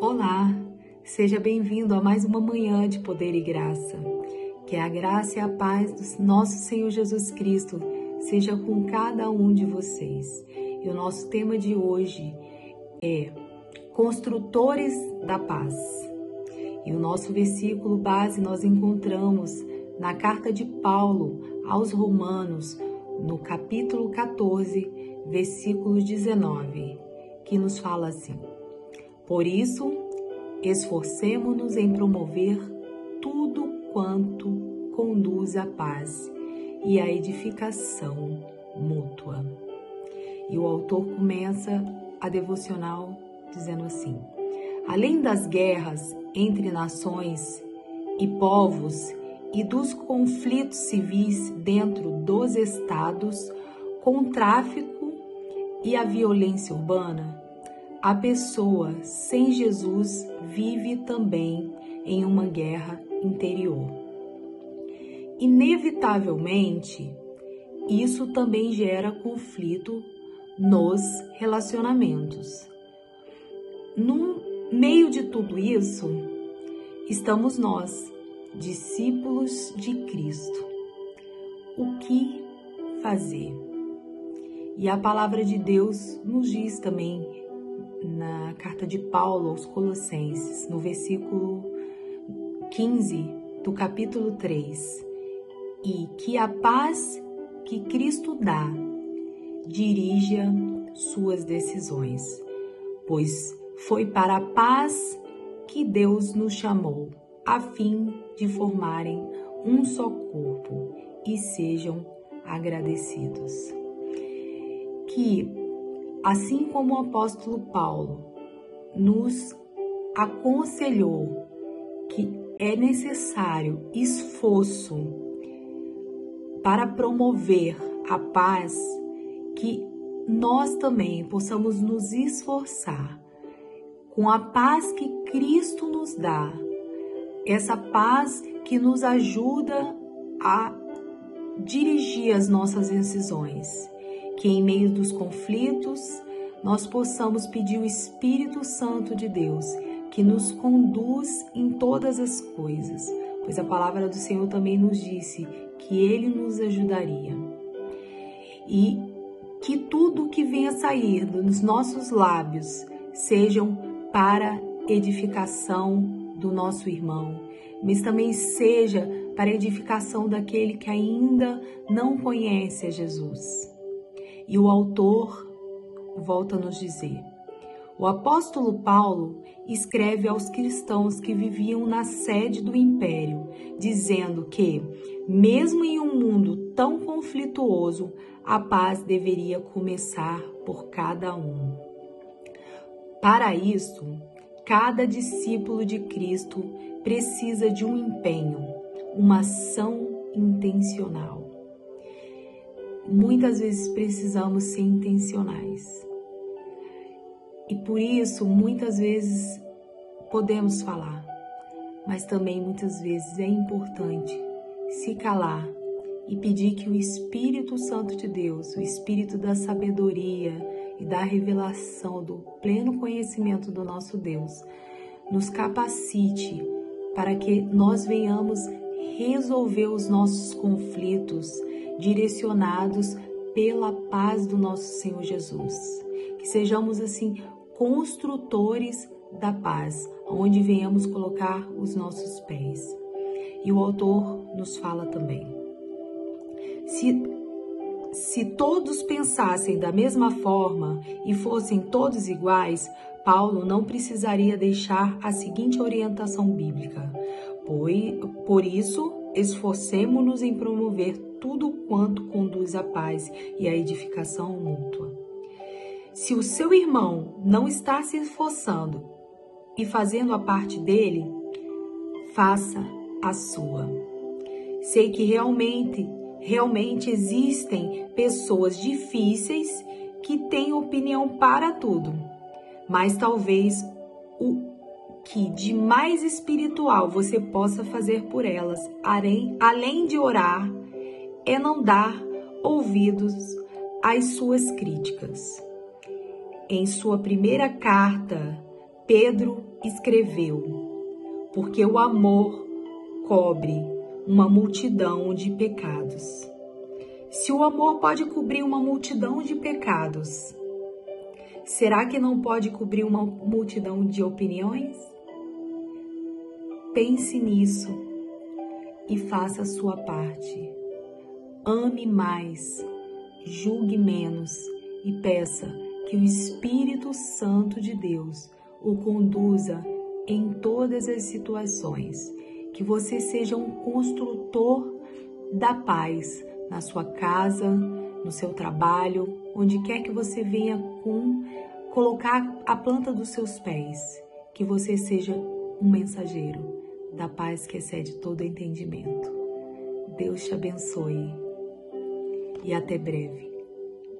Olá, seja bem-vindo a mais uma manhã de poder e graça. Que a graça e a paz do nosso Senhor Jesus Cristo seja com cada um de vocês. E o nosso tema de hoje é Construtores da Paz. E o nosso versículo base nós encontramos na carta de Paulo aos Romanos, no capítulo 14, versículo 19, que nos fala assim: Por isso, esforcemo-nos em promover tudo quanto conduz à paz e à edificação mútua. E o autor começa a devocional dizendo assim: Além das guerras entre nações e povos e dos conflitos civis dentro dos estados, com o tráfico e a violência urbana, a pessoa sem Jesus vive também em uma guerra interior. Inevitavelmente, isso também gera conflito nos relacionamentos. No meio de tudo isso, estamos nós, discípulos de Cristo. O que fazer? E a palavra de Deus nos diz também na carta de Paulo aos Colossenses, no versículo 15 do capítulo 3, e que a paz que Cristo dá dirija suas decisões, pois foi para a paz que Deus nos chamou, a fim de formarem um só corpo e sejam agradecidos. Que, assim como o apóstolo Paulo nos aconselhou que é necessário esforço para promover a paz, que nós também possamos nos esforçar. Com a paz que Cristo nos dá, essa paz que nos ajuda a dirigir as nossas decisões, que em meio dos conflitos nós possamos pedir o Espírito Santo de Deus que nos conduz em todas as coisas, pois a palavra do Senhor também nos disse que ele nos ajudaria. E que tudo que venha sair dos nossos lábios sejam para edificação do nosso irmão, mas também seja para edificação daquele que ainda não conhece a Jesus. E o autor volta a nos dizer: o apóstolo Paulo escreve aos cristãos que viviam na sede do império, dizendo que, mesmo em um mundo tão conflituoso, a paz deveria começar por cada um. Para isso, cada discípulo de Cristo precisa de um empenho, uma ação intencional. Muitas vezes precisamos ser intencionais. E por isso, muitas vezes podemos falar, mas também muitas vezes é importante se calar e pedir que o Espírito Santo de Deus, o Espírito da sabedoria, e da revelação do pleno conhecimento do nosso Deus, nos capacite para que nós venhamos resolver os nossos conflitos direcionados pela paz do nosso Senhor Jesus. Que sejamos assim construtores da paz, onde venhamos colocar os nossos pés. E o autor nos fala também. Se se todos pensassem da mesma forma e fossem todos iguais, Paulo não precisaria deixar a seguinte orientação bíblica. Por isso, esforcemos-nos em promover tudo quanto conduz à paz e à edificação mútua. Se o seu irmão não está se esforçando e fazendo a parte dele, faça a sua. Sei que realmente Realmente existem pessoas difíceis que têm opinião para tudo, mas talvez o que de mais espiritual você possa fazer por elas, além de orar, é não dar ouvidos às suas críticas. Em sua primeira carta, Pedro escreveu: Porque o amor cobre uma multidão de pecados. Se o amor pode cobrir uma multidão de pecados, será que não pode cobrir uma multidão de opiniões? Pense nisso e faça a sua parte. Ame mais, julgue menos e peça que o Espírito Santo de Deus o conduza em todas as situações. Que você seja um construtor da paz na sua casa, no seu trabalho, onde quer que você venha com colocar a planta dos seus pés, que você seja um mensageiro da paz que excede todo entendimento. Deus te abençoe e até breve.